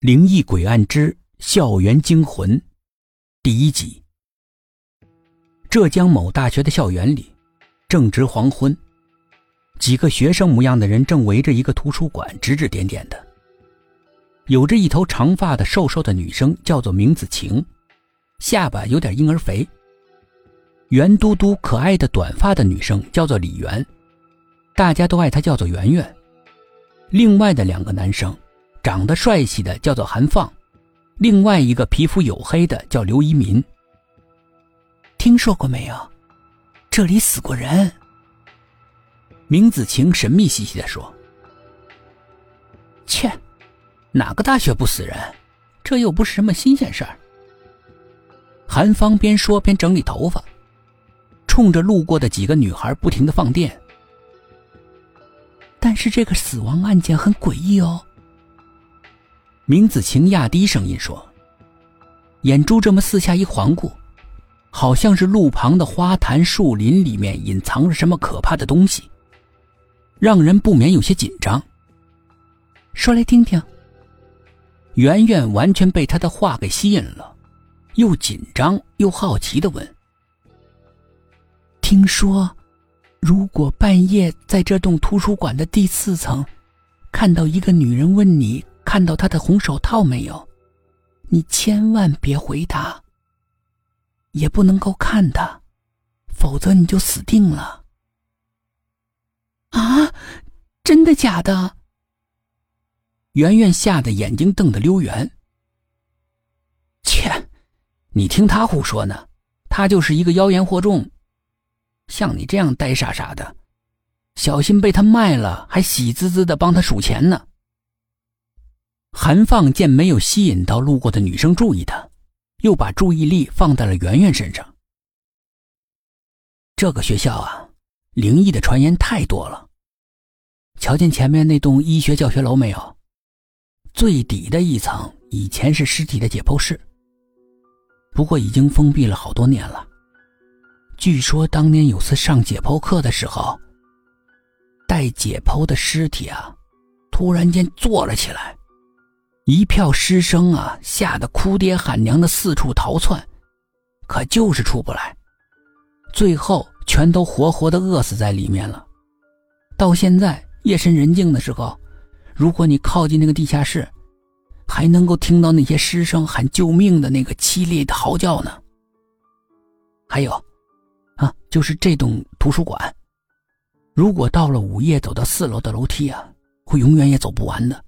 灵异诡案之校园惊魂，第一集。浙江某大学的校园里，正值黄昏，几个学生模样的人正围着一个图书馆指指点点的。有着一头长发的瘦瘦的女生，叫做明子晴，下巴有点婴儿肥；圆嘟嘟可爱的短发的女生叫做李媛，大家都爱她叫做圆圆。另外的两个男生，长得帅气的叫做韩放，另外一个皮肤黝黑的叫刘一民。听说过没有？这里死过人。明子晴神秘兮兮的说：“切，哪个大学不死人？这又不是什么新鲜事儿。”韩芳边说边整理头发，冲着路过的几个女孩不停的放电。但是这个死亡案件很诡异哦。明子晴压低声音说，眼珠这么四下一环顾，好像是路旁的花坛树林里面隐藏着什么可怕的东西，让人不免有些紧张。说来听听。圆圆完全被他的话给吸引了，又紧张又好奇的问：“听说？”如果半夜在这栋图书馆的第四层，看到一个女人问你看到他的红手套没有，你千万别回答，也不能够看他，否则你就死定了。啊，真的假的？圆圆吓得眼睛瞪得溜圆。切，你听他胡说呢，他就是一个妖言惑众。像你这样呆傻傻的，小心被他卖了，还喜滋滋的帮他数钱呢。韩放见没有吸引到路过的女生注意他，又把注意力放在了圆圆身上。这个学校啊，灵异的传言太多了。瞧见前面那栋医学教学楼没有？最底的一层以前是尸体的解剖室，不过已经封闭了好多年了。据说当年有次上解剖课的时候，待解剖的尸体啊，突然间坐了起来，一票师生啊吓得哭爹喊娘的四处逃窜，可就是出不来，最后全都活活的饿死在里面了。到现在夜深人静的时候，如果你靠近那个地下室，还能够听到那些师生喊救命的那个凄厉的嚎叫呢。还有。啊，就是这栋图书馆，如果到了午夜走到四楼的楼梯啊，会永远也走不完的。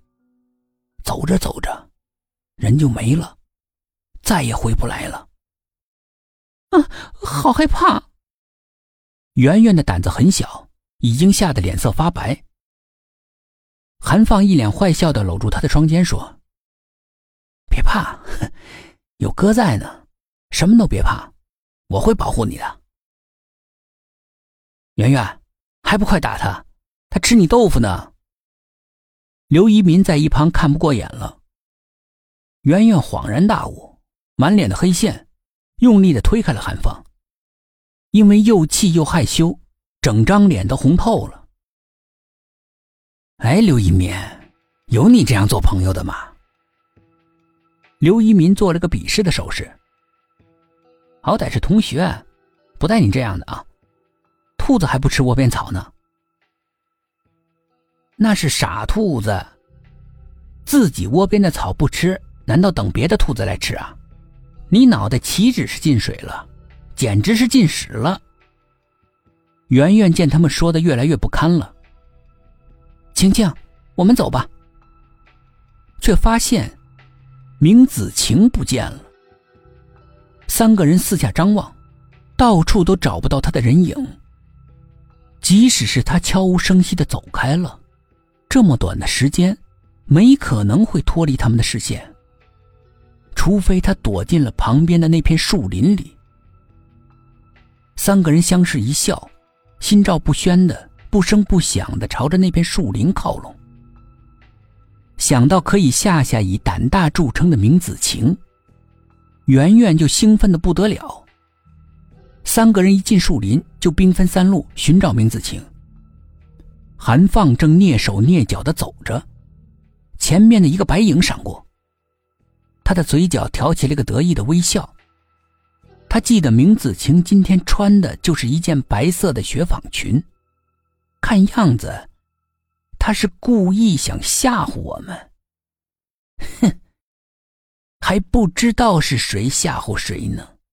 走着走着，人就没了，再也回不来了。啊，好害怕！圆圆的胆子很小，已经吓得脸色发白。韩放一脸坏笑的搂住他的双肩说：“别怕，有哥在呢，什么都别怕，我会保护你的。”圆圆，还不快打他！他吃你豆腐呢。刘一民在一旁看不过眼了。圆圆恍然大悟，满脸的黑线，用力的推开了韩放。因为又气又害羞，整张脸都红透了。哎，刘一民，有你这样做朋友的吗？刘一民做了个鄙视的手势。好歹是同学，不带你这样的啊。兔子还不吃窝边草呢，那是傻兔子。自己窝边的草不吃，难道等别的兔子来吃啊？你脑袋岂止是进水了，简直是进屎了！圆圆见他们说的越来越不堪了，晴晴，我们走吧。却发现明子晴不见了。三个人四下张望，到处都找不到他的人影。即使是他悄无声息的走开了，这么短的时间，没可能会脱离他们的视线。除非他躲进了旁边的那片树林里。三个人相视一笑，心照不宣的、不声不响的朝着那片树林靠拢。想到可以吓吓以胆大著称的明子晴，圆圆就兴奋的不得了。三个人一进树林，就兵分三路寻找明子晴。韩放正蹑手蹑脚的走着，前面的一个白影闪过，他的嘴角挑起了个得意的微笑。他记得明子晴今天穿的就是一件白色的雪纺裙，看样子，他是故意想吓唬我们。哼，还不知道是谁吓唬谁呢。